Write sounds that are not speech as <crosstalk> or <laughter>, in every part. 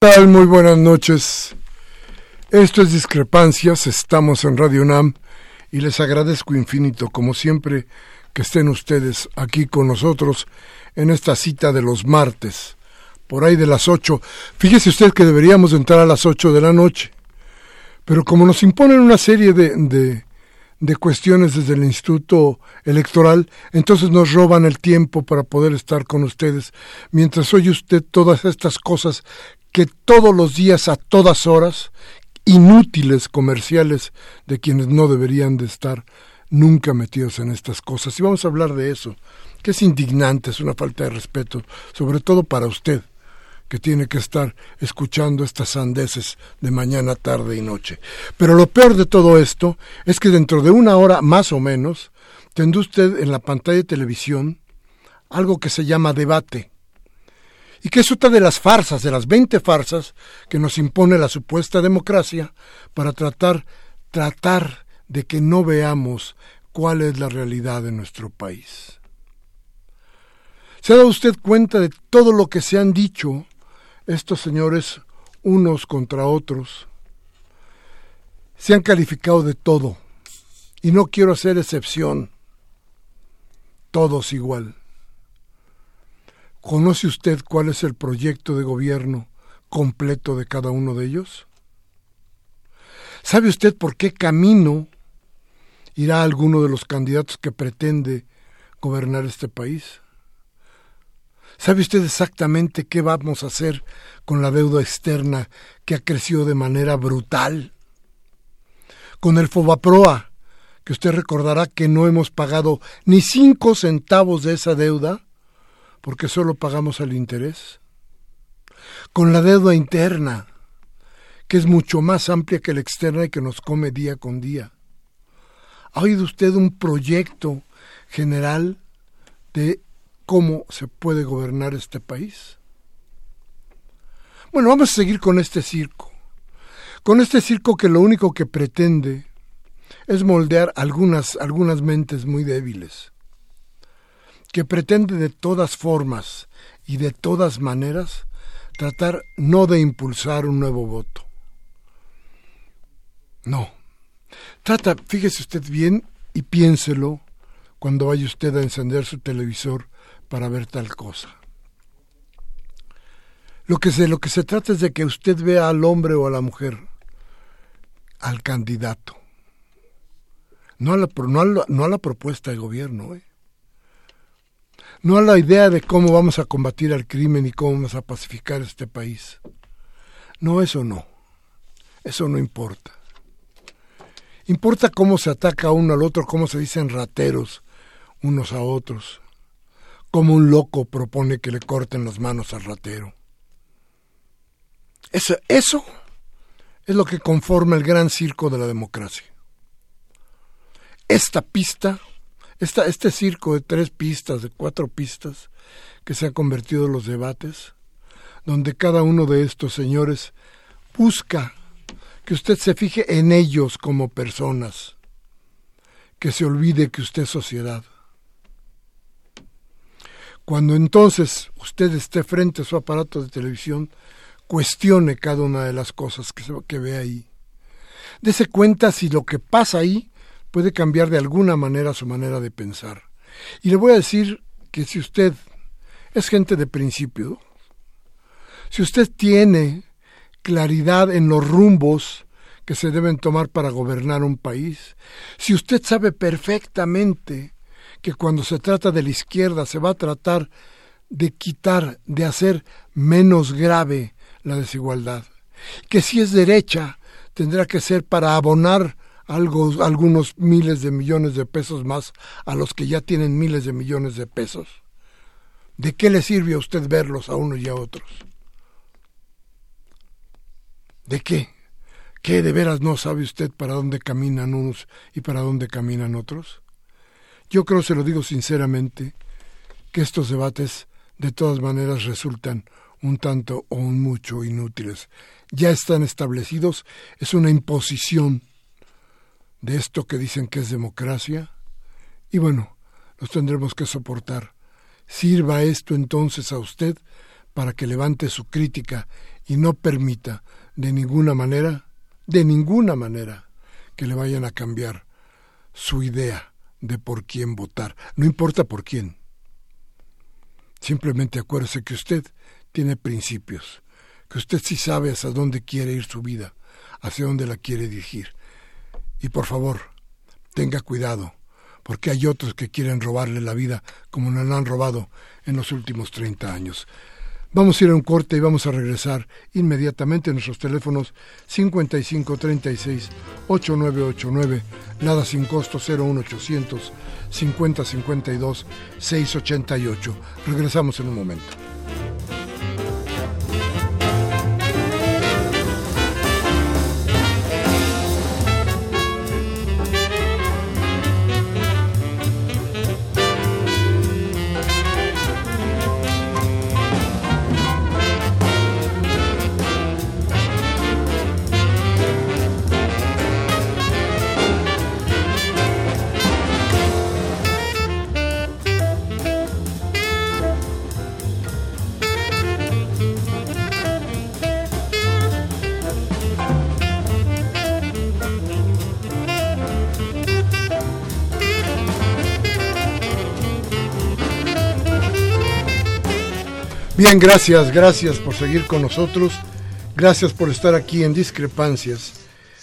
Tal? Muy buenas noches. Esto es Discrepancias, estamos en Radio UNAM y les agradezco infinito, como siempre, que estén ustedes aquí con nosotros en esta cita de los martes, por ahí de las ocho. Fíjese usted que deberíamos entrar a las ocho de la noche, pero como nos imponen una serie de, de, de cuestiones desde el Instituto Electoral, entonces nos roban el tiempo para poder estar con ustedes, mientras oye usted todas estas cosas que todos los días, a todas horas, inútiles comerciales de quienes no deberían de estar nunca metidos en estas cosas. Y vamos a hablar de eso, que es indignante, es una falta de respeto, sobre todo para usted, que tiene que estar escuchando estas sandeces de mañana, tarde y noche. Pero lo peor de todo esto es que dentro de una hora más o menos tendrá usted en la pantalla de televisión algo que se llama debate y que es otra de las farsas, de las 20 farsas que nos impone la supuesta democracia para tratar, tratar de que no veamos cuál es la realidad de nuestro país. ¿Se ha dado usted cuenta de todo lo que se han dicho estos señores unos contra otros? Se han calificado de todo, y no quiero hacer excepción, todos igual. ¿Conoce usted cuál es el proyecto de gobierno completo de cada uno de ellos? ¿Sabe usted por qué camino irá alguno de los candidatos que pretende gobernar este país? ¿Sabe usted exactamente qué vamos a hacer con la deuda externa que ha crecido de manera brutal? Con el Fobaproa, que usted recordará que no hemos pagado ni cinco centavos de esa deuda, porque solo pagamos el interés. Con la deuda interna, que es mucho más amplia que la externa y que nos come día con día. ¿Ha oído usted un proyecto general de cómo se puede gobernar este país? Bueno, vamos a seguir con este circo. Con este circo que lo único que pretende es moldear algunas, algunas mentes muy débiles que pretende de todas formas y de todas maneras tratar no de impulsar un nuevo voto. No. Trata, fíjese usted bien y piénselo cuando vaya usted a encender su televisor para ver tal cosa. Lo que se, lo que se trata es de que usted vea al hombre o a la mujer, al candidato, no a la, no a la, no a la propuesta de gobierno. ¿eh? No a la idea de cómo vamos a combatir al crimen y cómo vamos a pacificar este país. No, eso no. Eso no importa. Importa cómo se ataca uno al otro, cómo se dicen rateros unos a otros, cómo un loco propone que le corten las manos al ratero. Eso, eso es lo que conforma el gran circo de la democracia. Esta pista este circo de tres pistas, de cuatro pistas, que se ha convertido en los debates, donde cada uno de estos señores busca que usted se fije en ellos como personas, que se olvide que usted es sociedad. Cuando entonces usted esté frente a su aparato de televisión, cuestione cada una de las cosas que, que ve ahí. Dese cuenta si lo que pasa ahí puede cambiar de alguna manera su manera de pensar. Y le voy a decir que si usted es gente de principio, si usted tiene claridad en los rumbos que se deben tomar para gobernar un país, si usted sabe perfectamente que cuando se trata de la izquierda se va a tratar de quitar, de hacer menos grave la desigualdad, que si es derecha tendrá que ser para abonar algo, algunos miles de millones de pesos más a los que ya tienen miles de millones de pesos. ¿De qué le sirve a usted verlos a unos y a otros? ¿De qué? ¿Qué de veras no sabe usted para dónde caminan unos y para dónde caminan otros? Yo creo, se lo digo sinceramente, que estos debates de todas maneras resultan un tanto o un mucho inútiles. Ya están establecidos, es una imposición de esto que dicen que es democracia, y bueno, los tendremos que soportar. Sirva esto entonces a usted para que levante su crítica y no permita de ninguna manera, de ninguna manera, que le vayan a cambiar su idea de por quién votar. No importa por quién. Simplemente acuérdese que usted tiene principios, que usted sí sabe hacia dónde quiere ir su vida, hacia dónde la quiere dirigir. Y por favor, tenga cuidado, porque hay otros que quieren robarle la vida como nos la han robado en los últimos 30 años. Vamos a ir a un corte y vamos a regresar inmediatamente a nuestros teléfonos 5536 8989, nada sin costo 01800 5052 688. Regresamos en un momento. Bien, gracias, gracias por seguir con nosotros. Gracias por estar aquí en Discrepancias,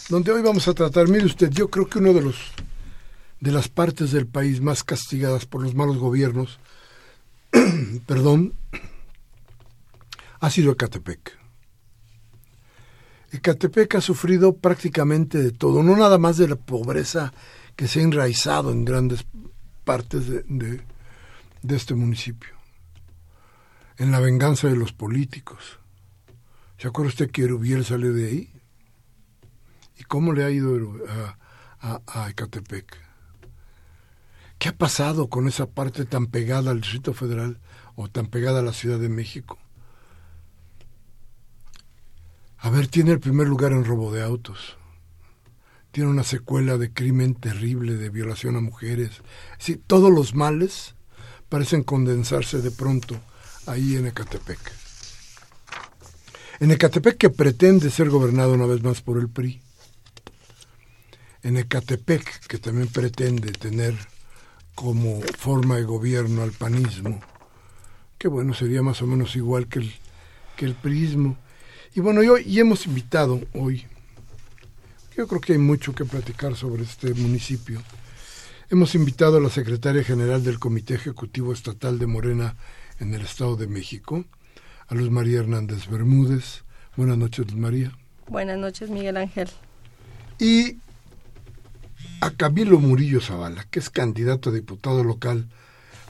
donde hoy vamos a tratar, mire usted, yo creo que uno de los de las partes del país más castigadas por los malos gobiernos, <clears throat> perdón, ha sido Ecatepec. Ecatepec ha sufrido prácticamente de todo, no nada más de la pobreza que se ha enraizado en grandes partes de, de, de este municipio en la venganza de los políticos. ¿Se acuerda usted que Erubiel salió de ahí? ¿Y cómo le ha ido a, Ecatepec? ¿Qué ha pasado con esa parte tan pegada al Distrito Federal o tan pegada a la Ciudad de México? A ver, tiene el primer lugar en robo de autos. Tiene una secuela de crimen terrible, de violación a mujeres. Sí, todos los males parecen condensarse de pronto ahí en Ecatepec. En Ecatepec que pretende ser gobernado una vez más por el PRI. En Ecatepec que también pretende tener como forma de gobierno al panismo, que bueno, sería más o menos igual que el, que el priismo. Y bueno, y, y hemos invitado hoy, yo creo que hay mucho que platicar sobre este municipio, hemos invitado a la secretaria general del Comité Ejecutivo Estatal de Morena, en el Estado de México, a Luz María Hernández Bermúdez. Buenas noches, Luz María. Buenas noches, Miguel Ángel. Y a Camilo Murillo Zavala, que es candidato a diputado local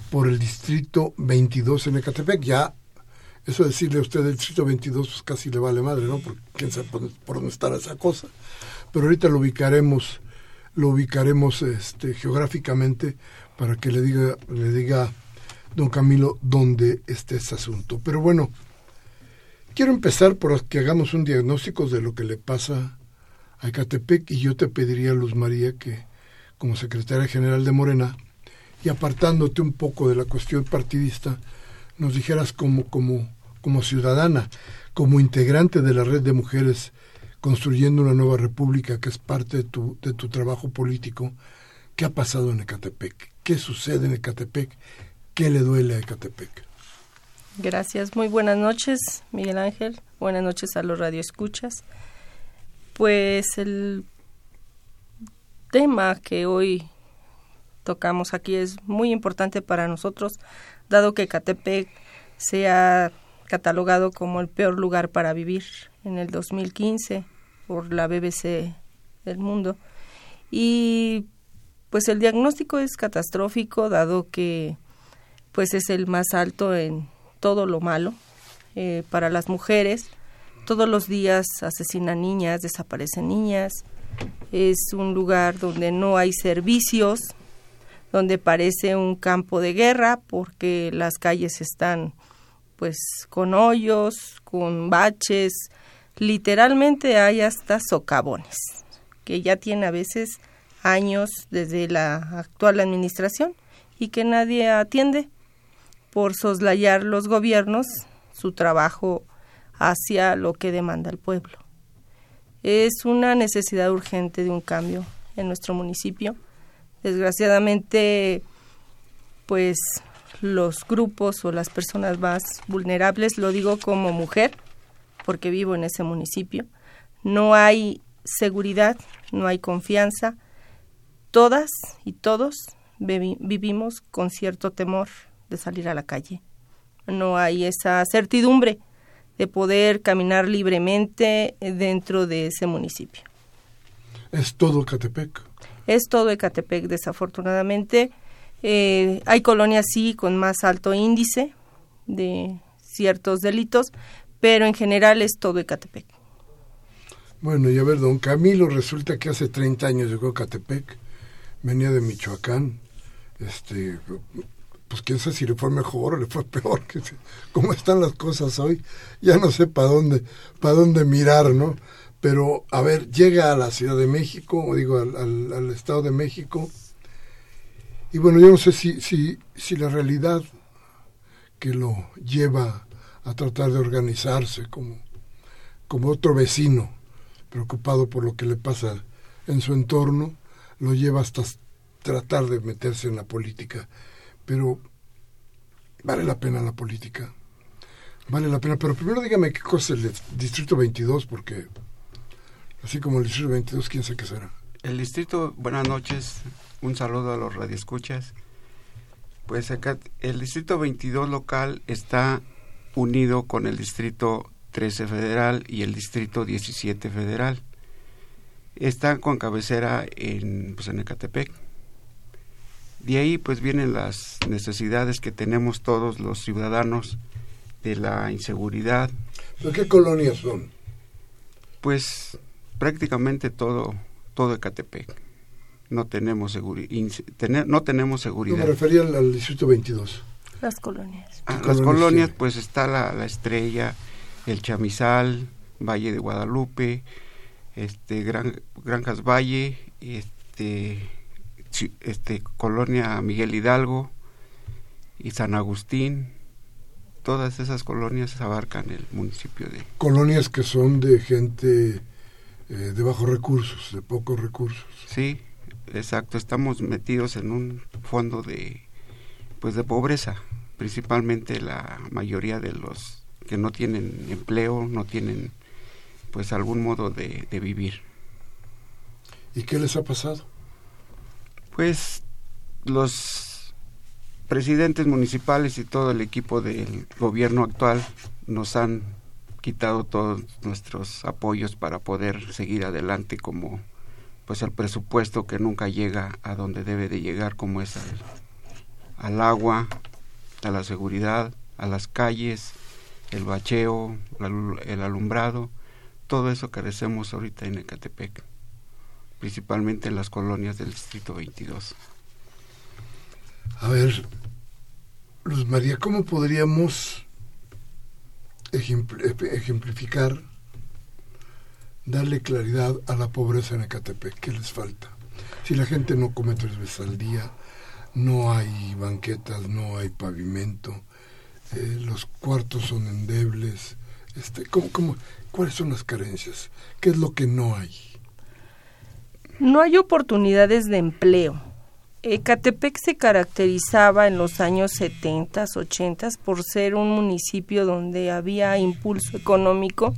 por el distrito 22 en Ecatepec. Ya, eso decirle a usted del distrito 22, pues casi le vale madre, ¿no? Porque quién sabe por, dónde estará esa cosa. Pero ahorita lo ubicaremos, lo ubicaremos este, geográficamente para que le diga, le diga don Camilo, dónde está ese asunto. Pero bueno, quiero empezar por que hagamos un diagnóstico de lo que le pasa a Ecatepec y yo te pediría, Luz María, que como secretaria general de Morena, y apartándote un poco de la cuestión partidista, nos dijeras como, como, como ciudadana, como integrante de la red de mujeres construyendo una nueva república que es parte de tu, de tu trabajo político, ¿qué ha pasado en Ecatepec? ¿Qué sucede en Ecatepec? ¿Qué le duele a Ecatepec? Gracias, muy buenas noches, Miguel Ángel. Buenas noches a los radioescuchas. Pues el tema que hoy tocamos aquí es muy importante para nosotros, dado que Ecatepec se ha catalogado como el peor lugar para vivir en el 2015 por la BBC del mundo. y pues el diagnóstico es catastrófico dado que pues es el más alto en todo lo malo eh, para las mujeres. Todos los días asesinan niñas, desaparecen niñas. Es un lugar donde no hay servicios, donde parece un campo de guerra porque las calles están pues con hoyos, con baches, literalmente hay hasta socavones, que ya tiene a veces años desde la actual administración y que nadie atiende por soslayar los gobiernos su trabajo hacia lo que demanda el pueblo. Es una necesidad urgente de un cambio en nuestro municipio. Desgraciadamente, pues los grupos o las personas más vulnerables, lo digo como mujer, porque vivo en ese municipio, no hay seguridad, no hay confianza, todas y todos vivimos con cierto temor de salir a la calle. No hay esa certidumbre de poder caminar libremente dentro de ese municipio. ¿Es todo Ecatepec? Es todo Ecatepec, desafortunadamente. Eh, hay colonias sí con más alto índice de ciertos delitos, pero en general es todo Ecatepec. Bueno, y a ver, don Camilo, resulta que hace 30 años llegó a Ecatepec, venía de Michoacán, este, pues quién sabe si le fue mejor o le fue peor, que cómo están las cosas hoy, ya no sé para dónde, para dónde mirar, ¿no? Pero, a ver, llega a la Ciudad de México, o digo, al, al Estado de México, y bueno, yo no sé si, si, si la realidad que lo lleva a tratar de organizarse como, como otro vecino preocupado por lo que le pasa en su entorno, lo lleva hasta tratar de meterse en la política. Pero vale la pena la política. Vale la pena. Pero primero dígame qué cosa es el Distrito 22, porque así como el Distrito 22, quién sabe qué será. El Distrito, buenas noches, un saludo a los radioescuchas. Pues acá el distrito 22 local está unido con el distrito 13 federal y el distrito 17 federal. Está con cabecera en, pues en Ecatepec. De ahí pues vienen las necesidades que tenemos todos los ciudadanos de la inseguridad. ¿Pero qué colonias son? Pues prácticamente todo, todo Ecatepec no tenemos, seguri no tenemos seguridad. me refería al, distrito 22. Las colonias. Ah, las colonias, pues está la, la, Estrella, el Chamizal, Valle de Guadalupe, este Gran, Granjas Valle, este, este Colonia Miguel Hidalgo y San Agustín. Todas esas colonias abarcan el municipio de... Colonias que son de gente eh, de bajos recursos, de pocos recursos. Sí, exacto, estamos metidos en un fondo de pues de pobreza, principalmente la mayoría de los que no tienen empleo, no tienen pues algún modo de, de vivir. ¿Y qué les ha pasado? Pues los presidentes municipales y todo el equipo del gobierno actual nos han quitado todos nuestros apoyos para poder seguir adelante como pues el presupuesto que nunca llega a donde debe de llegar como es al, agua, a la seguridad, a las calles, el bacheo, el alumbrado, todo eso carecemos ahorita en Ecatepec, principalmente en las colonias del Distrito 22. A ver, Luz María, ¿cómo podríamos ejemplificar darle claridad a la pobreza en Ecatepec. ¿Qué les falta? Si la gente no come tres veces al día, no hay banquetas, no hay pavimento, eh, los cuartos son endebles. Este, ¿cómo, cómo, ¿Cuáles son las carencias? ¿Qué es lo que no hay? No hay oportunidades de empleo. Ecatepec se caracterizaba en los años 70, 80 por ser un municipio donde había impulso económico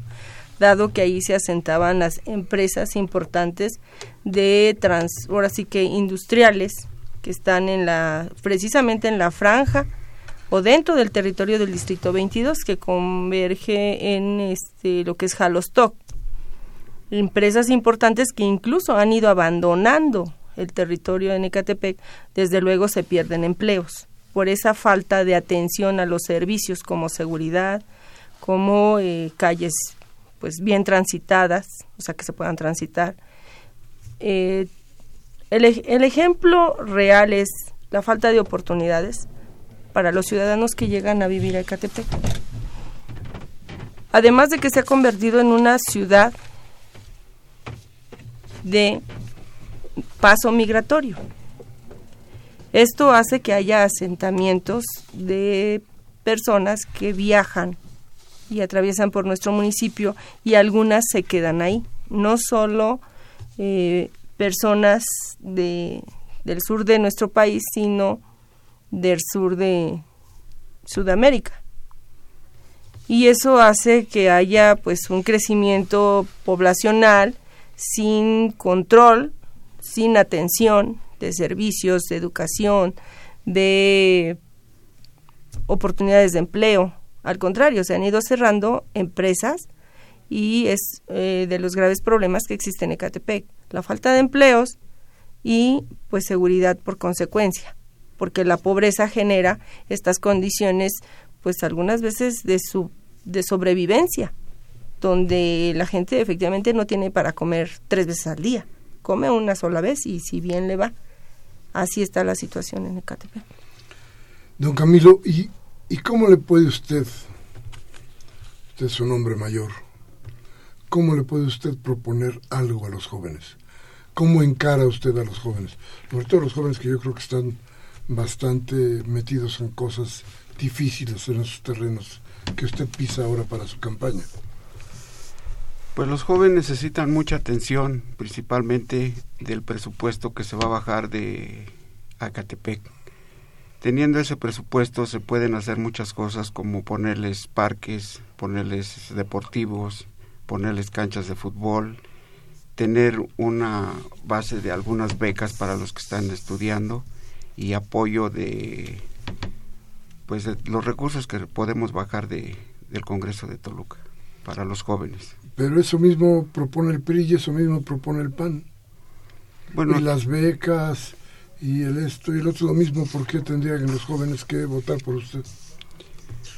dado que ahí se asentaban las empresas importantes de trans, ahora sí que industriales que están en la precisamente en la franja o dentro del territorio del distrito 22 que converge en este lo que es Jalostoc. Empresas importantes que incluso han ido abandonando el territorio de Ecatepec, desde luego se pierden empleos por esa falta de atención a los servicios como seguridad, como eh, calles pues bien transitadas, o sea que se puedan transitar. Eh, el, el ejemplo real es la falta de oportunidades para los ciudadanos que llegan a vivir a Ecatepec. Además de que se ha convertido en una ciudad de paso migratorio. Esto hace que haya asentamientos de personas que viajan y atraviesan por nuestro municipio y algunas se quedan ahí. No solo eh, personas de, del sur de nuestro país, sino del sur de Sudamérica. Y eso hace que haya pues un crecimiento poblacional sin control, sin atención de servicios, de educación, de oportunidades de empleo. Al contrario, se han ido cerrando empresas y es eh, de los graves problemas que existen en Ecatepec. La falta de empleos y pues seguridad por consecuencia, porque la pobreza genera estas condiciones pues algunas veces de su de sobrevivencia, donde la gente efectivamente no tiene para comer tres veces al día, come una sola vez y si bien le va, así está la situación en Ecatepec. Don Camilo, ¿y, ¿y cómo le puede usted, usted es un hombre mayor, cómo le puede usted proponer algo a los jóvenes? ¿Cómo encara usted a los jóvenes? Sobre todo los jóvenes que yo creo que están bastante metidos en cosas difíciles en esos terrenos que usted pisa ahora para su campaña. Pues los jóvenes necesitan mucha atención, principalmente del presupuesto que se va a bajar de Acatepec. Teniendo ese presupuesto se pueden hacer muchas cosas como ponerles parques, ponerles deportivos, ponerles canchas de fútbol, tener una base de algunas becas para los que están estudiando y apoyo de pues los recursos que podemos bajar de, del Congreso de Toluca para los jóvenes. Pero eso mismo propone el PRI y eso mismo propone el PAN. Bueno, y las becas y el esto y el otro lo mismo, ¿por qué tendrían los jóvenes que votar por usted?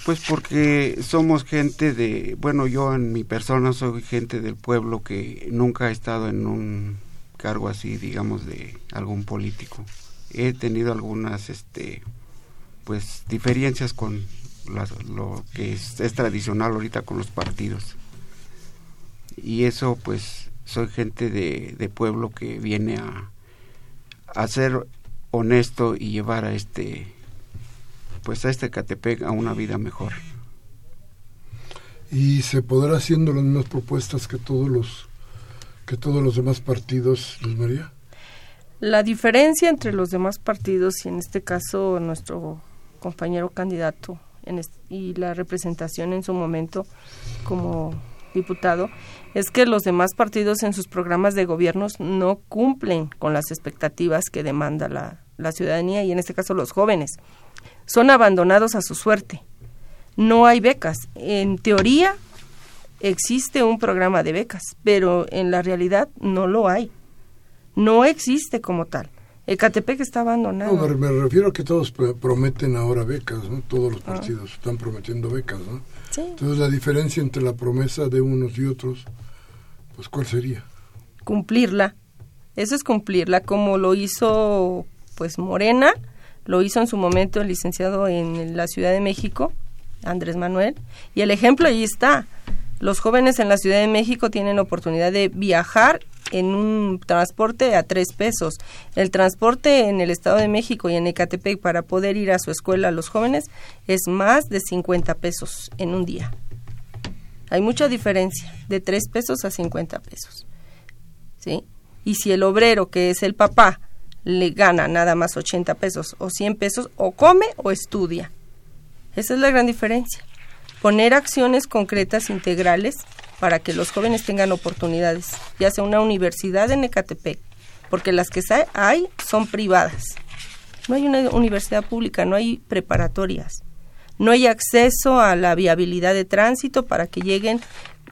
Pues porque somos gente de, bueno, yo en mi persona soy gente del pueblo que nunca ha estado en un cargo así, digamos, de algún político. He tenido algunas, este, pues, diferencias con lo que es, es tradicional ahorita con los partidos. Y eso, pues, soy gente de, de pueblo que viene a, a ser honesto y llevar a este pues a este Catepec a una vida mejor. ¿Y se podrá haciendo las mismas propuestas que todos los que todos los demás partidos, Luis María? La diferencia entre los demás partidos y en este caso nuestro compañero candidato y la representación en su momento como diputado es que los demás partidos en sus programas de gobiernos no cumplen con las expectativas que demanda la, la ciudadanía y en este caso los jóvenes. Son abandonados a su suerte. No hay becas. En teoría existe un programa de becas, pero en la realidad no lo hay. No existe como tal. Ecatepec está abandonado. No, me, refiero a que todos prometen ahora becas, ¿no? Todos los ah. partidos están prometiendo becas, ¿no? Entonces la diferencia entre la promesa de unos y otros, pues ¿cuál sería? Cumplirla. Eso es cumplirla como lo hizo pues Morena, lo hizo en su momento el licenciado en la Ciudad de México, Andrés Manuel, y el ejemplo ahí está. Los jóvenes en la Ciudad de México tienen oportunidad de viajar en un transporte a tres pesos. El transporte en el Estado de México y en Ecatepec para poder ir a su escuela a los jóvenes es más de 50 pesos en un día. Hay mucha diferencia, de tres pesos a 50 pesos. ¿Sí? Y si el obrero, que es el papá, le gana nada más 80 pesos o 100 pesos, o come o estudia. Esa es la gran diferencia. Poner acciones concretas, integrales, para que los jóvenes tengan oportunidades, ya sea una universidad en Ecatepec, porque las que hay son privadas. No hay una universidad pública, no hay preparatorias, no hay acceso a la viabilidad de tránsito para que lleguen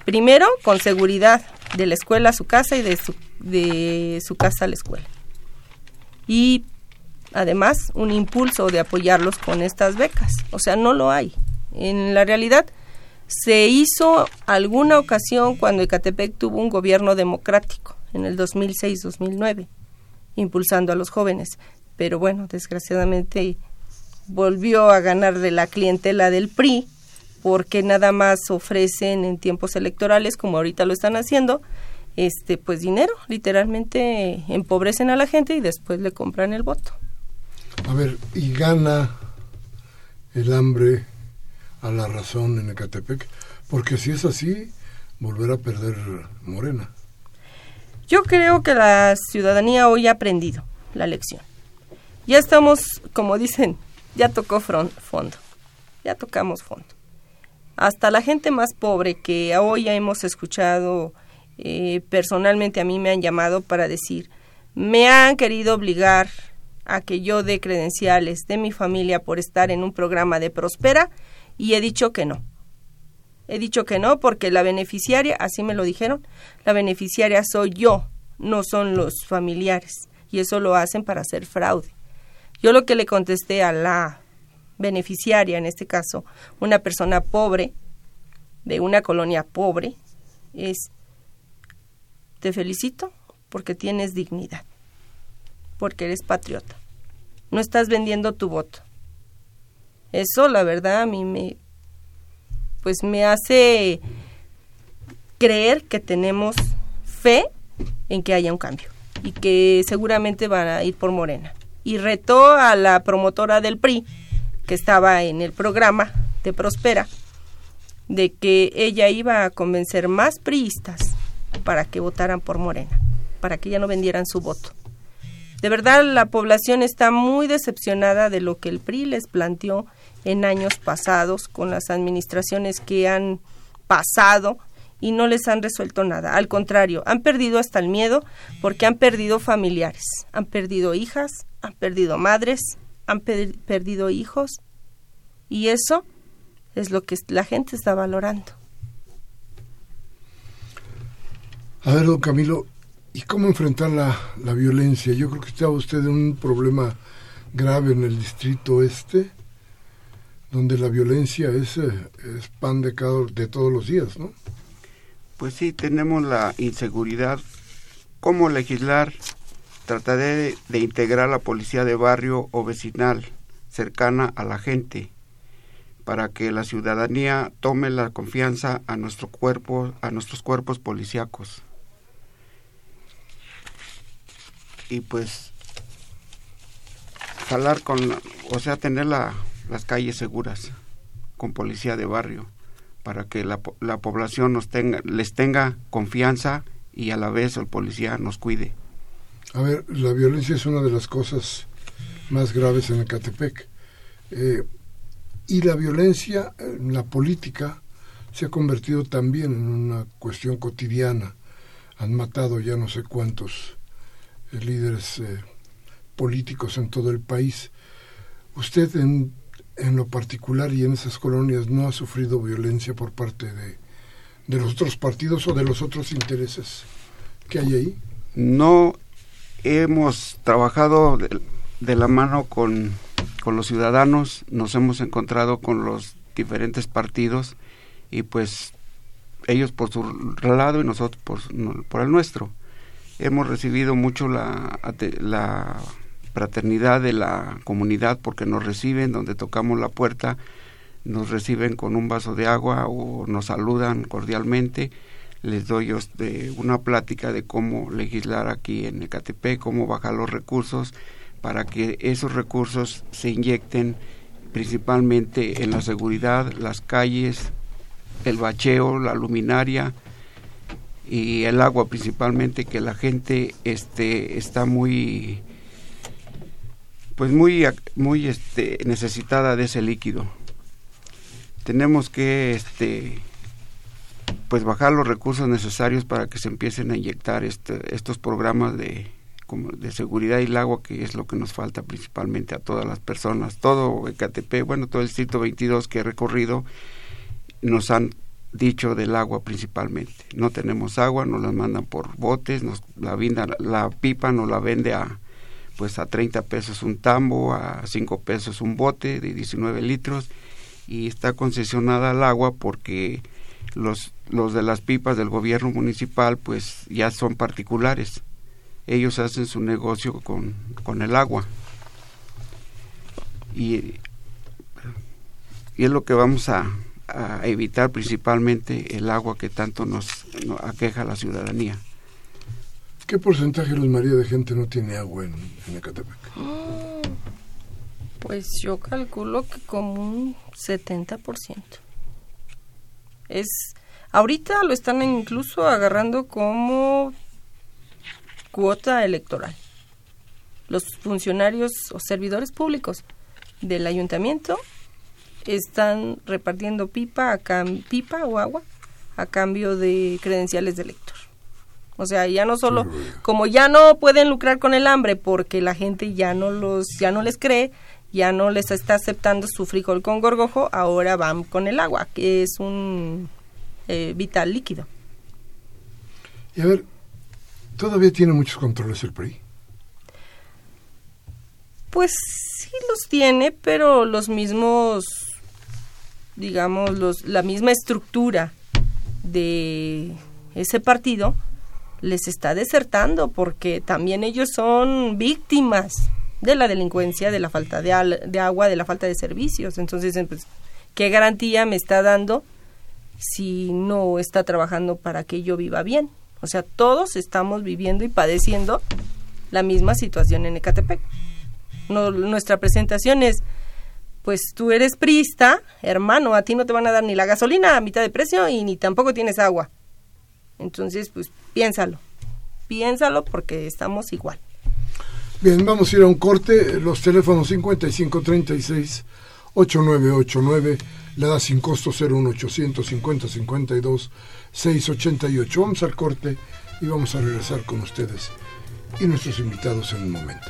primero con seguridad, de la escuela a su casa y de su, de su casa a la escuela. Y además un impulso de apoyarlos con estas becas. O sea, no lo hay. En la realidad, se hizo alguna ocasión cuando Ecatepec tuvo un gobierno democrático en el 2006-2009, impulsando a los jóvenes. Pero bueno, desgraciadamente volvió a ganar de la clientela del PRI porque nada más ofrecen en tiempos electorales, como ahorita lo están haciendo, este pues dinero, literalmente empobrecen a la gente y después le compran el voto. A ver, y gana el hambre a la razón en Ecatepec, porque si es así, volverá a perder Morena. Yo creo que la ciudadanía hoy ha aprendido la lección. Ya estamos, como dicen, ya tocó fondo, ya tocamos fondo. Hasta la gente más pobre que hoy ya hemos escuchado, eh, personalmente a mí me han llamado para decir, me han querido obligar a que yo dé credenciales de mi familia por estar en un programa de Prospera y he dicho que no. He dicho que no porque la beneficiaria, así me lo dijeron, la beneficiaria soy yo, no son los familiares. Y eso lo hacen para hacer fraude. Yo lo que le contesté a la beneficiaria, en este caso, una persona pobre, de una colonia pobre, es, te felicito porque tienes dignidad, porque eres patriota. No estás vendiendo tu voto. Eso, la verdad, a mí me, pues me hace creer que tenemos fe en que haya un cambio y que seguramente van a ir por Morena. Y retó a la promotora del PRI, que estaba en el programa de Prospera, de que ella iba a convencer más priistas para que votaran por Morena, para que ya no vendieran su voto. De verdad, la población está muy decepcionada de lo que el PRI les planteó en años pasados con las administraciones que han pasado y no les han resuelto nada. Al contrario, han perdido hasta el miedo porque han perdido familiares, han perdido hijas, han perdido madres, han perdido hijos y eso es lo que la gente está valorando. A ver, don Camilo, ¿y cómo enfrentar la, la violencia? Yo creo que está usted en un problema grave en el distrito este donde la violencia es, eh, es pan de, cada, de todos los días, ¿no? Pues sí, tenemos la inseguridad. ¿Cómo legislar? Trataré de, integrar la policía de barrio o vecinal cercana a la gente para que la ciudadanía tome la confianza a nuestro cuerpo, a nuestros cuerpos policíacos. Y pues jalar con, o sea, tener la las calles seguras con policía de barrio para que la, la población nos tenga, les tenga confianza y a la vez el policía nos cuide. A ver, la violencia es una de las cosas más graves en Ecatepec. Eh, y la violencia, en la política, se ha convertido también en una cuestión cotidiana. Han matado ya no sé cuántos eh, líderes eh, políticos en todo el país. Usted en en lo particular y en esas colonias no ha sufrido violencia por parte de, de los otros partidos o de los otros intereses que hay ahí? No hemos trabajado de, la mano con, con, los ciudadanos, nos hemos encontrado con los diferentes partidos y pues ellos por su lado y nosotros por, por el nuestro. Hemos recibido mucho la, la fraternidad de la comunidad porque nos reciben donde tocamos la puerta, nos reciben con un vaso de agua o nos saludan cordialmente. Les doy este, una plática de cómo legislar aquí en Ecatepec, cómo bajar los recursos para que esos recursos se inyecten principalmente en la seguridad, las calles, el bacheo, la luminaria y el agua principalmente que la gente este está muy pues muy muy este necesitada de ese líquido tenemos que este pues bajar los recursos necesarios para que se empiecen a inyectar este, estos programas de como de seguridad y el agua que es lo que nos falta principalmente a todas las personas todo Ecatepec bueno todo el distrito 22 que he recorrido nos han dicho del agua principalmente. No tenemos agua, nos la mandan por botes, nos la, la pipa nos la vende a pues a 30 pesos un tambo, a 5 pesos un bote de 19 litros y está concesionada al agua porque los, los de las pipas del gobierno municipal pues ya son particulares. Ellos hacen su negocio con, con el agua. Y, y es lo que vamos a, a evitar principalmente el agua que tanto nos, aqueja a la ciudadanía. ¿Qué porcentaje, Luz María, de gente no tiene agua en, en Ecatepec? Pues yo calculo que como un 70%. Es, ahorita lo están incluso agarrando como cuota electoral. Los funcionarios o servidores públicos del ayuntamiento están repartiendo pipa, a pipa o agua a cambio de credenciales de elector. O sea, ya no solo, como ya no pueden lucrar con el hambre porque la gente ya no los, ya no les cree, ya no les está aceptando su frijol con gorgojo, ahora van con el agua, que es un eh, vital líquido. Y a ver, ¿todavía tiene muchos controles el PRI? Pues sí los tiene, pero los mismos digamos, los, la misma estructura de ese partido les está desertando porque también ellos son víctimas de la delincuencia, de la falta de, de agua, de la falta de servicios. Entonces, pues, ¿qué garantía me está dando si no está trabajando para que yo viva bien? O sea, todos estamos viviendo y padeciendo la misma situación en Ecatepec. No, nuestra presentación es pues tú eres prista, hermano, a ti no te van a dar ni la gasolina a mitad de precio y ni tampoco tienes agua. Entonces, pues piénsalo, piénsalo porque estamos igual. Bien, vamos a ir a un corte. Los teléfonos 5536 8989 le da sin costo 01800 50 52 688. Vamos al corte y vamos a regresar con ustedes y nuestros invitados en un momento.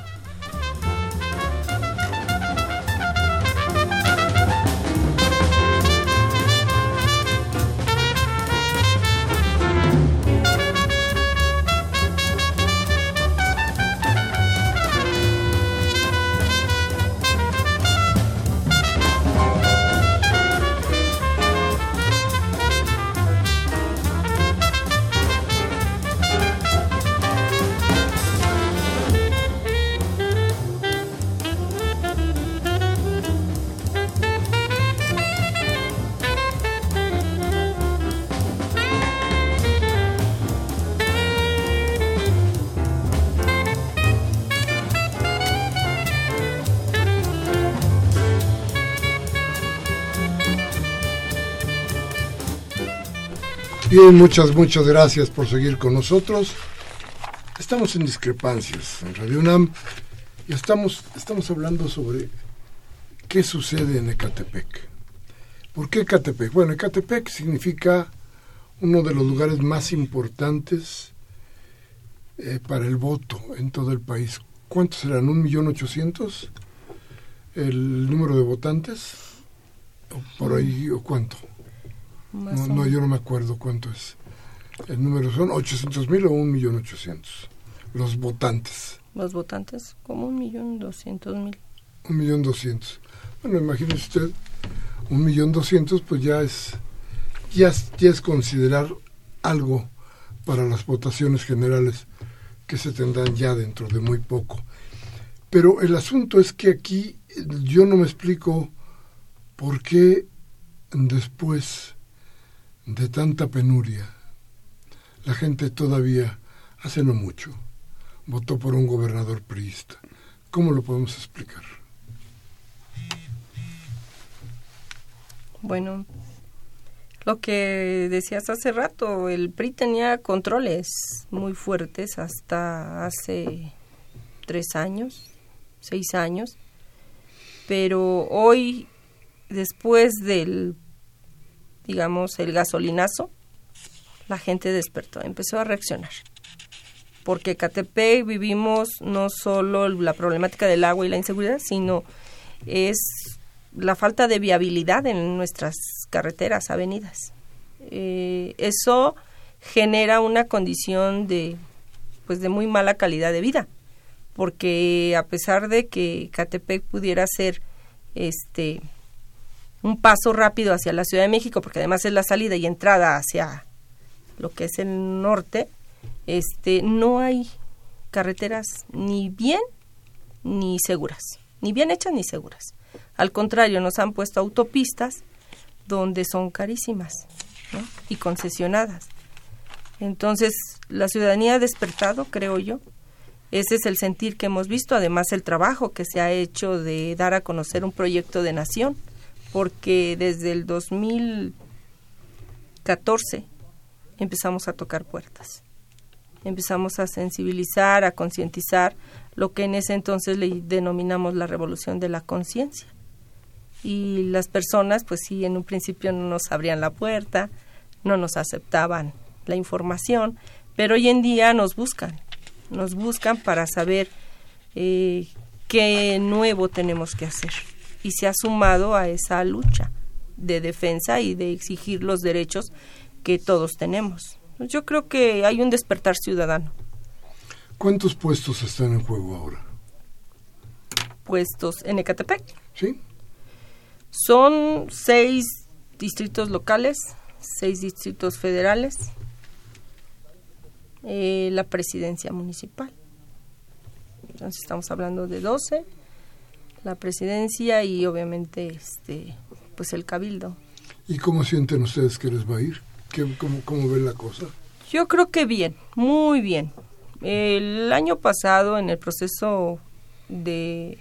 Bien, muchas, muchas gracias por seguir con nosotros. Estamos en discrepancias en Radio UNAM y estamos, estamos hablando sobre qué sucede en Ecatepec. ¿Por qué Ecatepec? Bueno, Ecatepec significa uno de los lugares más importantes eh, para el voto en todo el país. ¿Cuántos serán? ¿Un millón ochocientos? ¿El número de votantes? ¿O por ahí o cuánto? No, yo no me acuerdo cuánto es. El número son 800 mil o un millón ochocientos. Los votantes. Los votantes, como un millón doscientos mil. Un millón doscientos. Bueno, imagínese usted, un millón doscientos, pues ya es, ya, ya es considerar algo para las votaciones generales que se tendrán ya dentro de muy poco. Pero el asunto es que aquí yo no me explico por qué después de tanta penuria, la gente todavía, hace no mucho, votó por un gobernador priista. ¿Cómo lo podemos explicar? Bueno, lo que decías hace rato, el PRI tenía controles muy fuertes hasta hace tres años, seis años, pero hoy, después del digamos, el gasolinazo, la gente despertó, empezó a reaccionar. Porque Catepec vivimos no solo la problemática del agua y la inseguridad, sino es la falta de viabilidad en nuestras carreteras, avenidas. Eh, eso genera una condición de pues de muy mala calidad de vida porque a pesar de que Catepec pudiera ser este un paso rápido hacia la Ciudad de México porque además es la salida y entrada hacia lo que es el norte este no hay carreteras ni bien ni seguras ni bien hechas ni seguras. Al contrario nos han puesto autopistas donde son carísimas y concesionadas. Entonces, la ciudadanía ha despertado, creo yo. Ese es el sentir que hemos visto, además el trabajo que se ha hecho de dar a conocer un proyecto de nación, porque desde el 2014 empezamos a tocar puertas, empezamos a sensibilizar, a concientizar lo que en ese entonces le denominamos la revolución de la conciencia. Y las personas, pues sí, en un principio no nos abrían la puerta, no nos aceptaban la información, pero hoy en día nos buscan, nos buscan para saber eh, qué nuevo tenemos que hacer. Y se ha sumado a esa lucha de defensa y de exigir los derechos que todos tenemos. Yo creo que hay un despertar ciudadano. ¿Cuántos puestos están en juego ahora? Puestos en Ecatepec. Sí. Son seis distritos locales, seis distritos federales, eh, la presidencia municipal. Entonces estamos hablando de 12, la presidencia y obviamente este pues el cabildo. ¿Y cómo sienten ustedes que les va a ir? cómo, ¿Cómo ven la cosa? Yo creo que bien, muy bien. El año pasado, en el proceso de,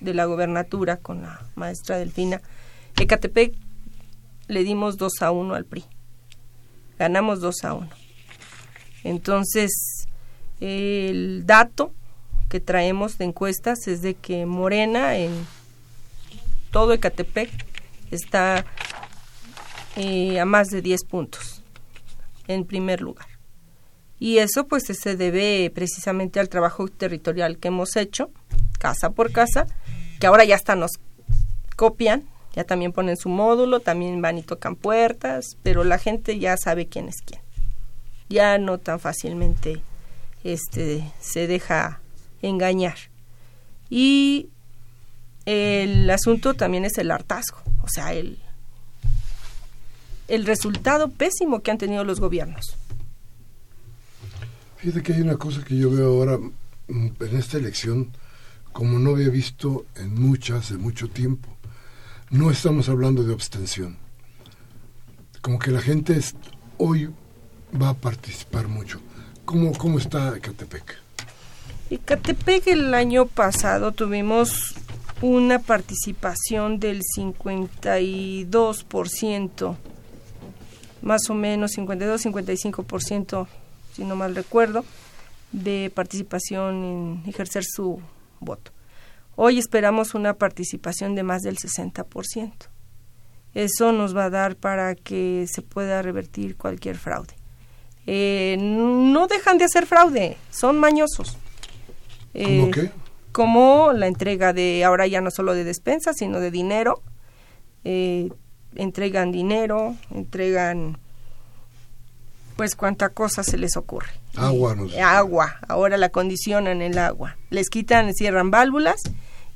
de la gobernatura con la maestra Delfina, Ecatepec le dimos 2 a 1 al PRI. Ganamos 2 a 1. Entonces, el dato que traemos de encuestas es de que Morena en todo Ecatepec está eh, a más de 10 puntos en primer lugar. Y eso pues se debe precisamente al trabajo territorial que hemos hecho, casa por casa, que ahora ya hasta nos copian, ya también ponen su módulo, también van y tocan puertas, pero la gente ya sabe quién es quién ya no tan fácilmente este, se deja engañar. Y el asunto también es el hartazgo, o sea, el, el resultado pésimo que han tenido los gobiernos. Fíjate que hay una cosa que yo veo ahora mm, en esta elección como no había visto en muchas, de mucho tiempo. No estamos hablando de abstención. Como que la gente hoy va a participar mucho. ¿Cómo, cómo está Ecatepec? Ecatepec el año pasado tuvimos una participación del 52%, más o menos 52-55%, si no mal recuerdo, de participación en ejercer su voto. Hoy esperamos una participación de más del 60%. Eso nos va a dar para que se pueda revertir cualquier fraude eh, no dejan de hacer fraude, son mañosos. Eh, ¿Cómo qué? Como la entrega de, ahora ya no solo de despensa, sino de dinero. Eh, entregan dinero, entregan pues cuánta cosa se les ocurre. Agua, no Agua, ahora la condicionan el agua. Les quitan, cierran válvulas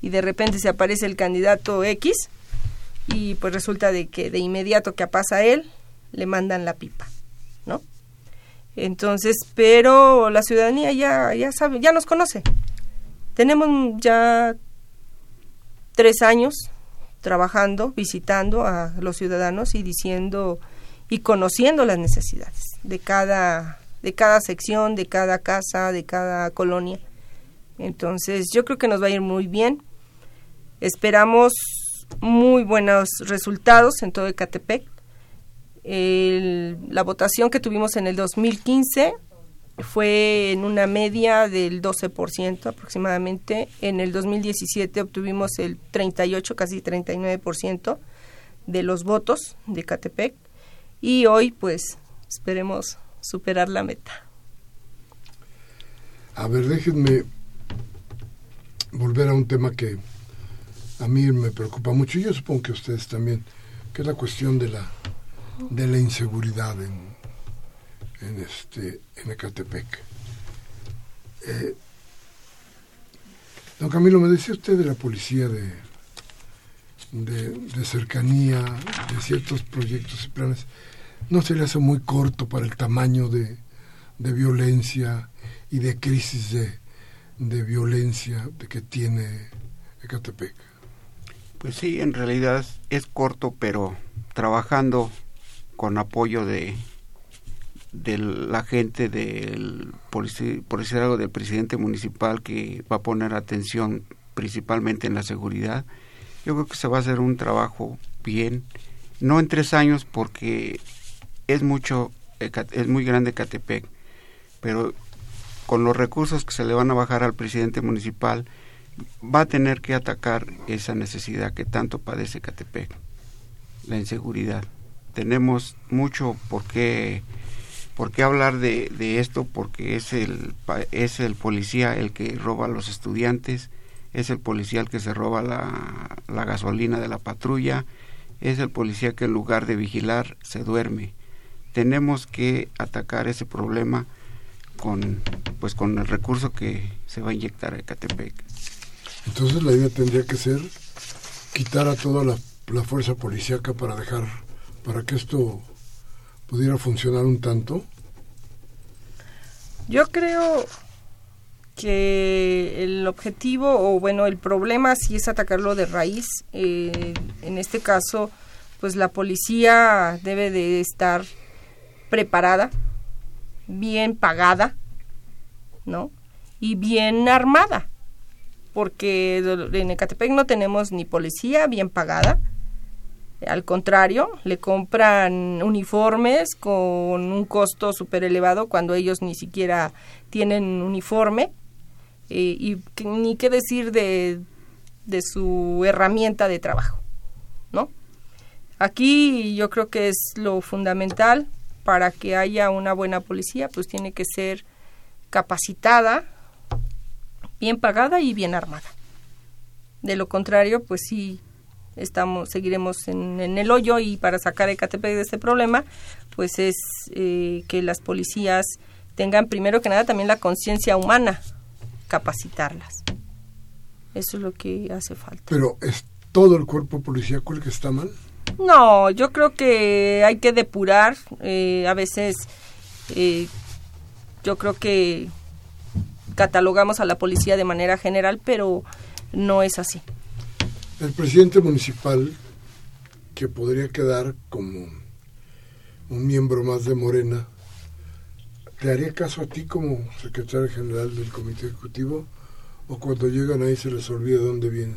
y de repente se aparece el candidato X y pues resulta de que de inmediato que pasa él, le mandan la pipa, ¿no? Entonces, pero la ciudadanía ya, ya sabe, ya nos conoce. Tenemos ya tres años trabajando, visitando a los ciudadanos y diciendo y conociendo las necesidades de cada, de cada sección, de cada casa, de cada colonia. Entonces, yo creo que nos va a ir muy bien. Esperamos muy buenos resultados en todo Ecatepec la votación que tuvimos en el 2015 fue en una media del 12% aproximadamente. En el 2017 obtuvimos el 38, casi 39% de los votos de Catepec. Y hoy, pues, esperemos superar la meta. A ver, déjenme volver a un tema que a mí me preocupa mucho y yo supongo que ustedes también, que es la cuestión de la de la inseguridad en, en, este, en Ecatepec. Eh, don Camilo, me decía usted de la policía de, de, cercanía, de ciertos proyectos y planes. ¿No se le hace muy corto para el tamaño de, de violencia y de crisis de, de violencia de que tiene Ecatepec? Pues sí, en realidad es corto, pero trabajando con apoyo de, de la gente del algo del presidente municipal que va a poner atención principalmente en la seguridad. Yo creo que se va a hacer un trabajo bien no en tres años porque es mucho es muy grande Catepec pero con los recursos que se le van a bajar al presidente municipal va a tener que atacar esa necesidad que tanto padece Catepec la inseguridad. Tenemos mucho por qué ¿Por qué hablar de, esto? Porque es el, es el policía el que roba a los estudiantes, es el policía el que se roba la, la gasolina de la patrulla, es el policía que en lugar de vigilar se duerme. Tenemos que atacar ese problema con, pues, con el recurso que se va a inyectar a Ecatepec. Entonces la idea tendría que ser quitar a toda la, la fuerza policíaca para dejar, para que esto pudiera funcionar un tanto? Yo creo que el objetivo o bueno el problema sí es atacarlo de raíz eh, en este caso pues la policía debe de estar preparada bien pagada no y bien armada porque en Ecatepec no tenemos ni policía bien pagada al contrario, le compran uniformes con un costo súper elevado cuando ellos ni siquiera tienen uniforme. Eh, y ni qué decir de, de su herramienta de trabajo, ¿no? Aquí yo creo que es lo fundamental para que haya una buena policía, pues tiene que ser capacitada, bien pagada y bien armada. De lo contrario, pues sí, estamos seguiremos en, el hoyo y para sacar a Ecatepec de este problema pues es eh, que las policías tengan primero que nada también la conciencia humana capacitarlas. Eso es lo que hace falta. Pero es todo el cuerpo policíaco el que está mal no yo creo que hay que depurar eh, a veces eh, yo creo que catalogamos a la policía de manera general pero no es así el presidente municipal, que podría quedar como un miembro más de Morena, ¿te haría caso a ti como secretario general del comité ejecutivo? ¿O cuando llegan ahí se les olvida dónde vienen?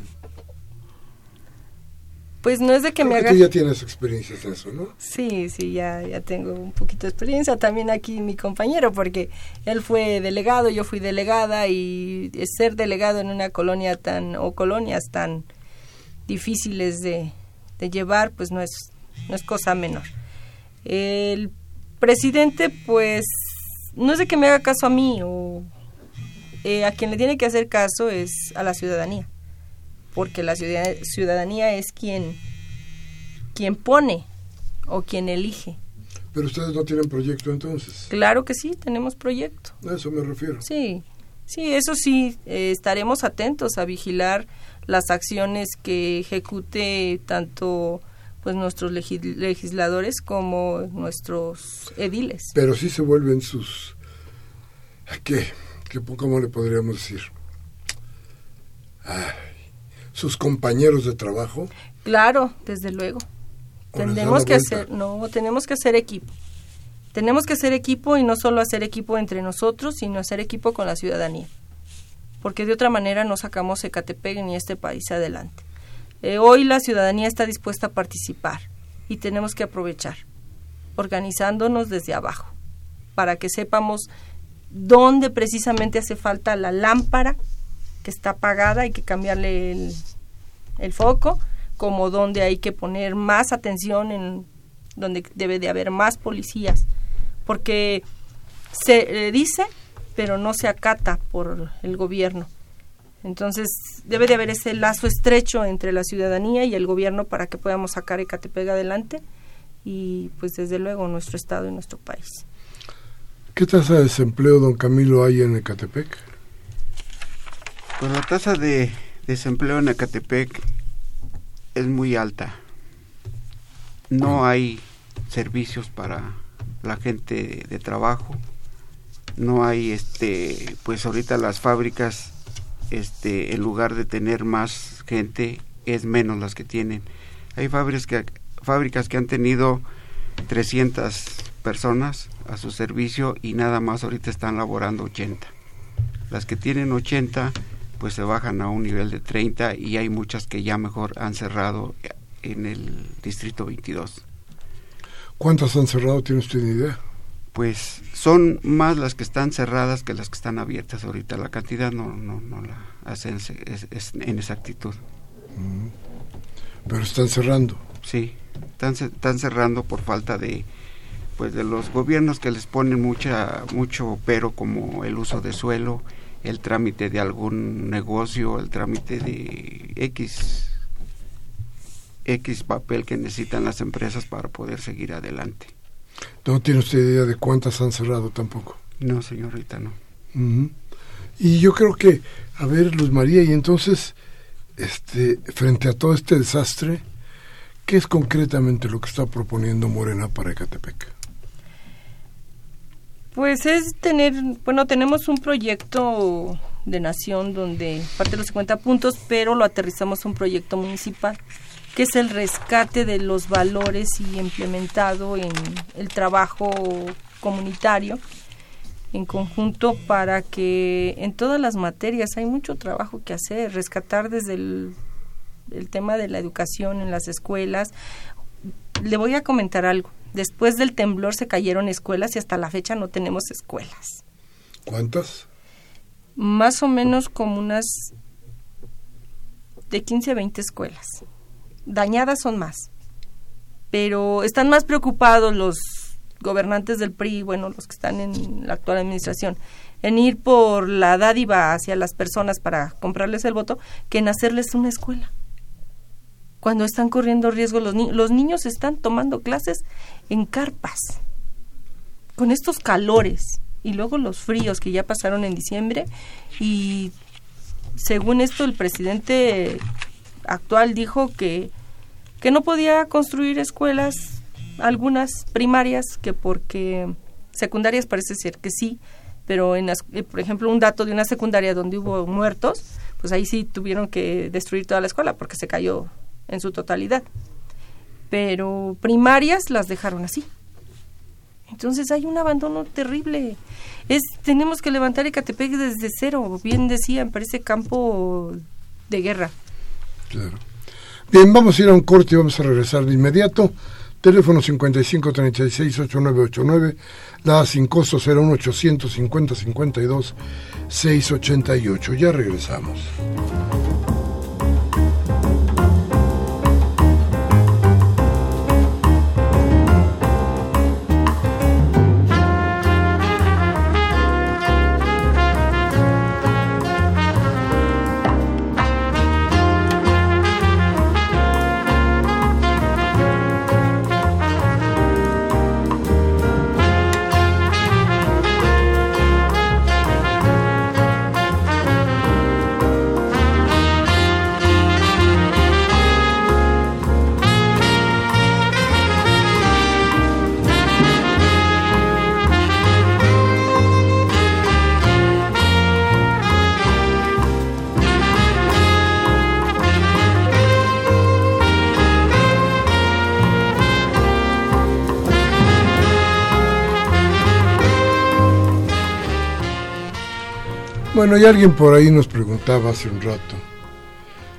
Pues no es de que me haga... Tú ya tienes experiencia en eso, ¿no? Sí, sí, ya, ya tengo un poquito de experiencia. También aquí mi compañero, porque él fue delegado, yo fui delegada y ser delegado en una colonia tan, o colonias tan difíciles de, llevar, pues no es, no es cosa menor. El presidente, pues, no es de que me haga caso a mí, o eh, a quien le tiene que hacer caso es a la ciudadanía, porque la ciudadanía es quien, quien pone o quien elige. Pero ustedes no tienen proyecto entonces. Claro que sí, tenemos proyecto. A eso me refiero. Sí, sí, eso sí, eh, estaremos atentos a vigilar las acciones que ejecute tanto pues nuestros legisladores como nuestros ediles. Pero sí se vuelven sus ¿qué? ¿Qué cómo le podríamos decir? sus compañeros de trabajo. Claro, desde luego. Tenemos que hacer, no, tenemos que hacer equipo. Tenemos que hacer equipo y no solo hacer equipo entre nosotros, sino hacer equipo con la ciudadanía porque de otra manera no sacamos Ecatepec ni este país adelante. Eh, hoy la ciudadanía está dispuesta a participar y tenemos que aprovechar, organizándonos desde abajo, para que sepamos dónde precisamente hace falta la lámpara que está apagada, hay que cambiarle el, el foco, como dónde hay que poner más atención en donde debe de haber más policías, porque se eh, dice pero no se acata por el gobierno. Entonces debe de haber ese lazo estrecho entre la ciudadanía y el gobierno para que podamos sacar Ecatepec adelante y pues desde luego nuestro estado y nuestro país. ¿Qué tasa de desempleo, don Camilo, hay en Ecatepec? Pues la tasa de desempleo en Ecatepec es muy alta. No hay servicios para la gente de trabajo. No hay este pues ahorita las fábricas este en lugar de tener más gente es menos las que tienen. Hay fábricas que fábricas que han tenido 300 personas a su servicio y nada más ahorita están laborando 80. Las que tienen 80 pues se bajan a un nivel de 30 y hay muchas que ya mejor han cerrado en el distrito 22. ¿Cuántas han cerrado? ¿Tiene usted idea? Pues son más las que están cerradas que las que están abiertas ahorita. La cantidad no, no, no la hacen es, en exactitud. Mm. Pero están cerrando. Sí, están, están cerrando por falta de pues de los gobiernos que les ponen mucha mucho pero como el uso de suelo, el trámite de algún negocio, el trámite de X X papel que necesitan las empresas para poder seguir adelante. ¿No tiene usted idea de cuántas han cerrado tampoco? No, señorita, no. Y yo creo que, a ver, Luz María, y entonces, este, frente a todo este desastre, ¿qué es concretamente lo que está proponiendo Morena para Ecatepec? Pues es tener, bueno, tenemos un proyecto de nación donde parte de los 50 puntos, pero lo aterrizamos a un proyecto municipal que es el rescate de los valores y implementado en el trabajo comunitario en conjunto para que en todas las materias hay mucho trabajo que hacer, rescatar desde el, el tema de la educación en las escuelas. Le voy a comentar algo. Después del temblor se cayeron escuelas y hasta la fecha no tenemos escuelas. ¿Cuántas? Más o menos como unas de 15 a 20 escuelas dañadas son más. Pero están más preocupados los gobernantes del PRI, bueno, los que están en la actual administración, en ir por la dádiva hacia las personas para comprarles el voto, que en hacerles una escuela. Cuando están corriendo riesgo los niños, los niños están tomando clases en carpas, con estos calores y luego los fríos que ya pasaron en diciembre y según esto el presidente actual dijo que, que no podía construir escuelas, algunas primarias, que porque secundarias parece ser que sí, pero en eh, por ejemplo un dato de una secundaria donde hubo muertos, pues ahí sí tuvieron que destruir toda la escuela porque se cayó en su totalidad. Pero primarias las dejaron así. Entonces hay un abandono terrible. Es tenemos que levantar Ecatepec desde cero, bien decían, parece campo de guerra. Bien, vamos a ir a un corte y vamos a regresar de inmediato. Teléfono 5536-8989, la sin costo 01850 52 688. Ya regresamos. Bueno, y alguien por ahí nos preguntaba hace un rato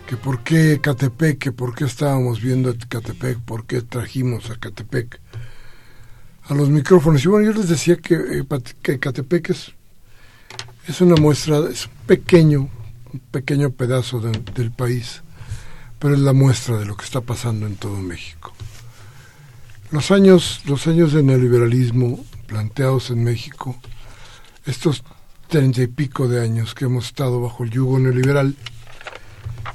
que por qué Catepec, que por qué estábamos viendo Catepec, por qué trajimos a Catepec a los micrófonos. Y bueno, yo les decía que, eh, que Catepec es, es una muestra, es un pequeño, un pequeño pedazo del país, pero es la muestra de lo que está pasando en todo México. Los años, los años de neoliberalismo planteados en México, estos treinta y pico de años que hemos estado bajo el yugo neoliberal,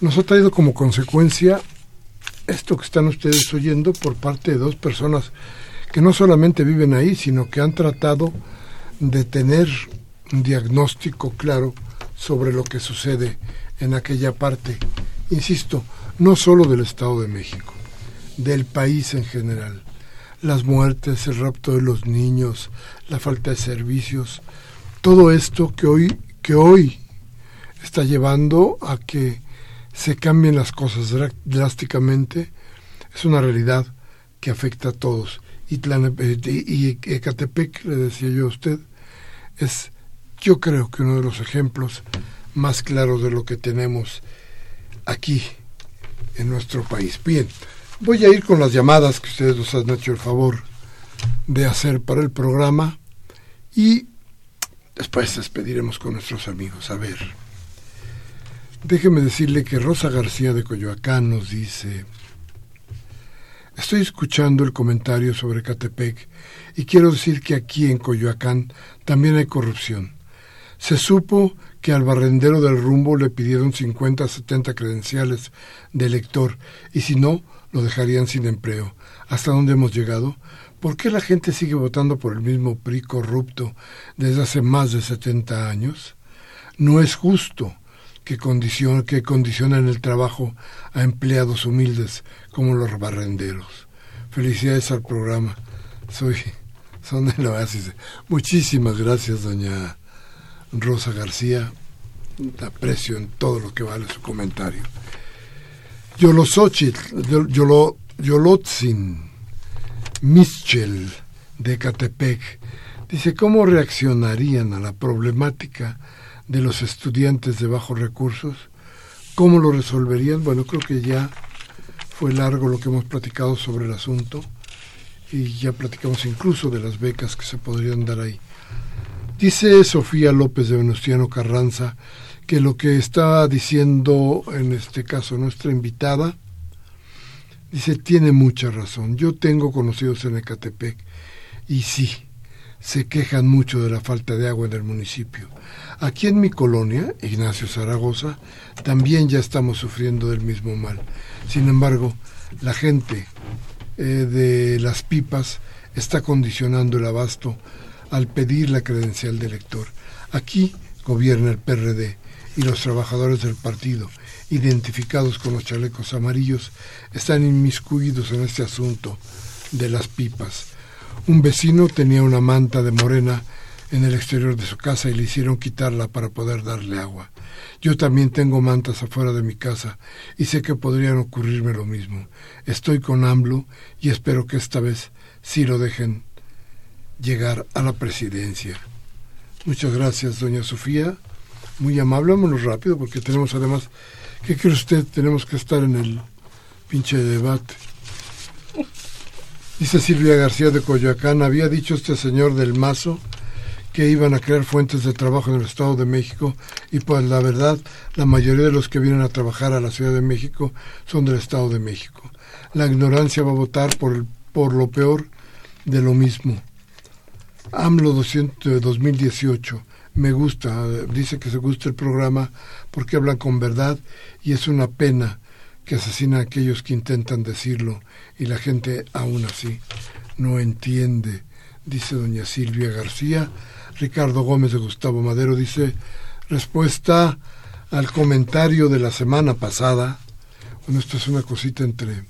nos ha traído como consecuencia esto que están ustedes oyendo por parte de dos personas que no solamente viven ahí, sino que han tratado de tener un diagnóstico claro sobre lo que sucede en aquella parte, insisto, no solo del Estado de México, del país en general. Las muertes, el rapto de los niños, la falta de servicios, todo esto que hoy, que hoy está llevando a que se cambien las cosas drásticamente, es una realidad que afecta a todos. Y, y Ecatepec, le decía yo a usted, es yo creo que uno de los ejemplos más claros de lo que tenemos aquí en nuestro país. Bien, voy a ir con las llamadas que ustedes nos han hecho el favor de hacer para el programa y después despediremos con nuestros amigos. A ver, déjeme decirle que Rosa García de Coyoacán nos dice, estoy escuchando el comentario sobre Catepec y quiero decir que aquí en Coyoacán también hay corrupción. Se supo que al barrendero del rumbo le pidieron 50 a 70 credenciales de elector y si no, lo dejarían sin empleo. ¿Hasta dónde hemos llegado? ¿Por qué la gente sigue votando por el mismo PRI corrupto desde hace más de 70 años? No es justo que, condicion que condicionen el trabajo a empleados humildes como los barrenderos. Felicidades al programa. Soy son el oasis. Muchísimas gracias, doña Rosa García. Aprecio en todo lo que vale su comentario. Yolosochitl, Yolo, Yolotzin, Michel de Catepec, dice, ¿cómo reaccionarían a la problemática de los estudiantes de bajos recursos? ¿Cómo lo resolverían? Bueno, creo que ya fue largo lo que hemos platicado sobre el asunto y ya platicamos incluso de las becas que se podrían dar ahí. Dice Sofía López de Venustiano Carranza que lo que está diciendo en este caso nuestra invitada, dice, tiene mucha razón. Yo tengo conocidos en Ecatepec y sí, se quejan mucho de la falta de agua en el municipio. Aquí en mi colonia, Ignacio Zaragoza, también ya estamos sufriendo del mismo mal. Sin embargo, la gente eh, de las pipas está condicionando el abasto al pedir la credencial de elector. Aquí gobierna el PRD y los trabajadores del partido, identificados con los chalecos amarillos, están inmiscuidos en este asunto de las pipas. Un vecino tenía una manta de morena en el exterior de su casa y le hicieron quitarla para poder darle agua. Yo también tengo mantas afuera de mi casa y sé que podrían ocurrirme lo mismo. Estoy con AMLO y espero que esta vez sí lo dejen llegar a la presidencia. Muchas gracias, doña Sofía. Muy amable, vámonos rápido porque tenemos además, ¿qué cree usted? Tenemos que estar en el pinche debate. Dice Silvia García de Coyoacán, había dicho este señor del Mazo que iban a crear fuentes de trabajo en el Estado de México y pues la verdad, la mayoría de los que vienen a trabajar a la Ciudad de México son del Estado de México. La ignorancia va a votar por, por lo peor de lo mismo. AMLO 200, 2018. Me gusta, dice que se gusta el programa porque hablan con verdad y es una pena que asesinan a aquellos que intentan decirlo y la gente aún así no entiende, dice doña Silvia García. Ricardo Gómez de Gustavo Madero dice, respuesta al comentario de la semana pasada. Bueno, esto es una cosita entre...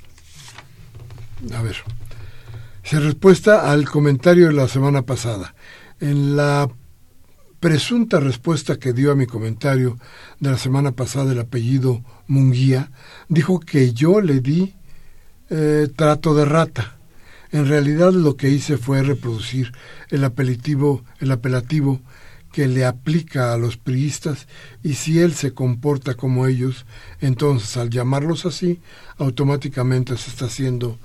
A ver, se respuesta al comentario de la semana pasada. En la presunta respuesta que dio a mi comentario de la semana pasada el apellido Munguía, dijo que yo le di eh, trato de rata. En realidad lo que hice fue reproducir el apelativo, el apelativo que le aplica a los priistas y si él se comporta como ellos, entonces al llamarlos así, automáticamente se está haciendo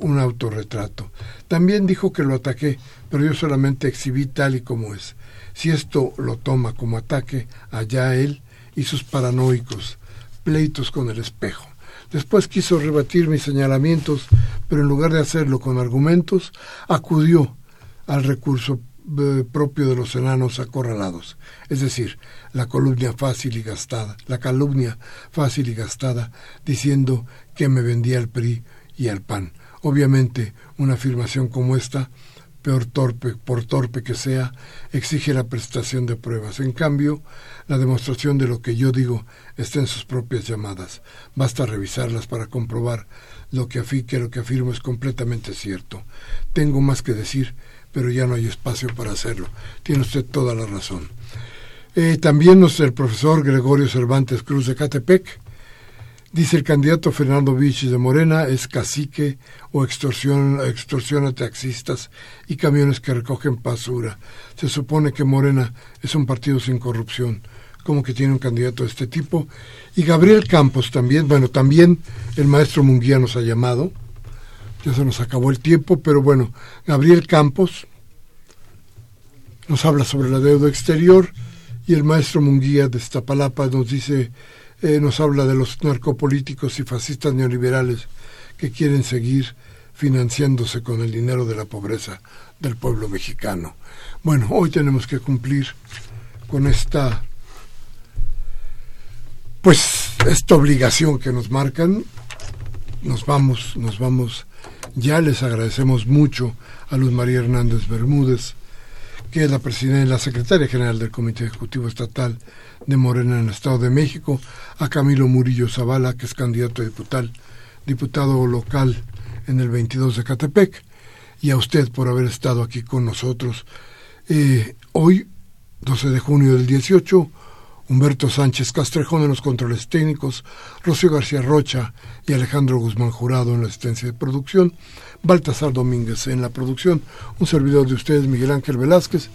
un autorretrato. También dijo que lo ataqué, pero yo solamente exhibí tal y como es. Si esto lo toma como ataque, allá él y sus paranoicos, pleitos con el espejo. Después quiso rebatir mis señalamientos, pero en lugar de hacerlo con argumentos, acudió al recurso eh, propio de los enanos acorralados, es decir, la calumnia fácil y gastada, la calumnia fácil y gastada, diciendo que me vendía el PRI y el PAN. Obviamente, una afirmación como esta, peor torpe, por torpe que sea, exige la prestación de pruebas. En cambio, la demostración de lo que yo digo está en sus propias llamadas. Basta revisarlas para comprobar lo que, que lo que afirmo es completamente cierto. Tengo más que decir, pero ya no hay espacio para hacerlo. Tiene usted toda la razón. Eh, también nuestro, el profesor Gregorio Cervantes Cruz de Catepec dice el candidato Fernando Vichis de Morena es cacique o extorsiona, extorsiona taxistas y camiones que recogen basura. Se supone que Morena es un partido sin corrupción. como que tiene un candidato de este tipo? Y Gabriel Campos también, bueno, también el maestro Munguía nos ha llamado ya se nos acabó el tiempo, pero bueno, Gabriel Campos nos habla sobre la deuda exterior y el maestro Munguía de Iztapalapa nos dice, eh, nos habla de los narcopolíticos y fascistas neoliberales que quieren seguir financiándose con el dinero de la pobreza del pueblo mexicano. Bueno, hoy tenemos que cumplir con esta pues esta obligación que nos marcan. Nos vamos, nos vamos ya les agradecemos mucho a Luz María Hernández Bermúdez, que es la presidenta, la secretaria general del Comité Ejecutivo Estatal de Morena en el Estado de México, a Camilo Murillo Zavala, que es candidato a diputado, local en el 22 de Catepec, y a usted por haber estado aquí con nosotros. Eh, hoy, 12 de junio del 18, Humberto Sánchez Castrejón en los controles técnicos, Rocío García Rocha y Alejandro Guzmán Jurado en la asistencia de producción, Baltasar Domínguez en la producción, un servidor de ustedes, Miguel Ángel Velázquez,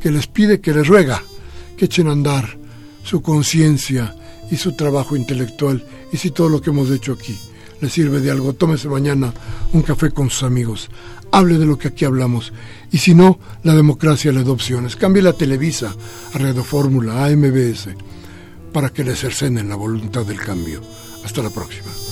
que les pide, que les ruega que echen a andar su conciencia y su trabajo intelectual y si todo lo que hemos hecho aquí les sirve de algo, tómese mañana un café con sus amigos, hable de lo que aquí hablamos y si no, la democracia le da opciones. Cambie la Televisa a Radio Fórmula, a MBS, para que le cercenen la voluntad del cambio. Hasta la próxima.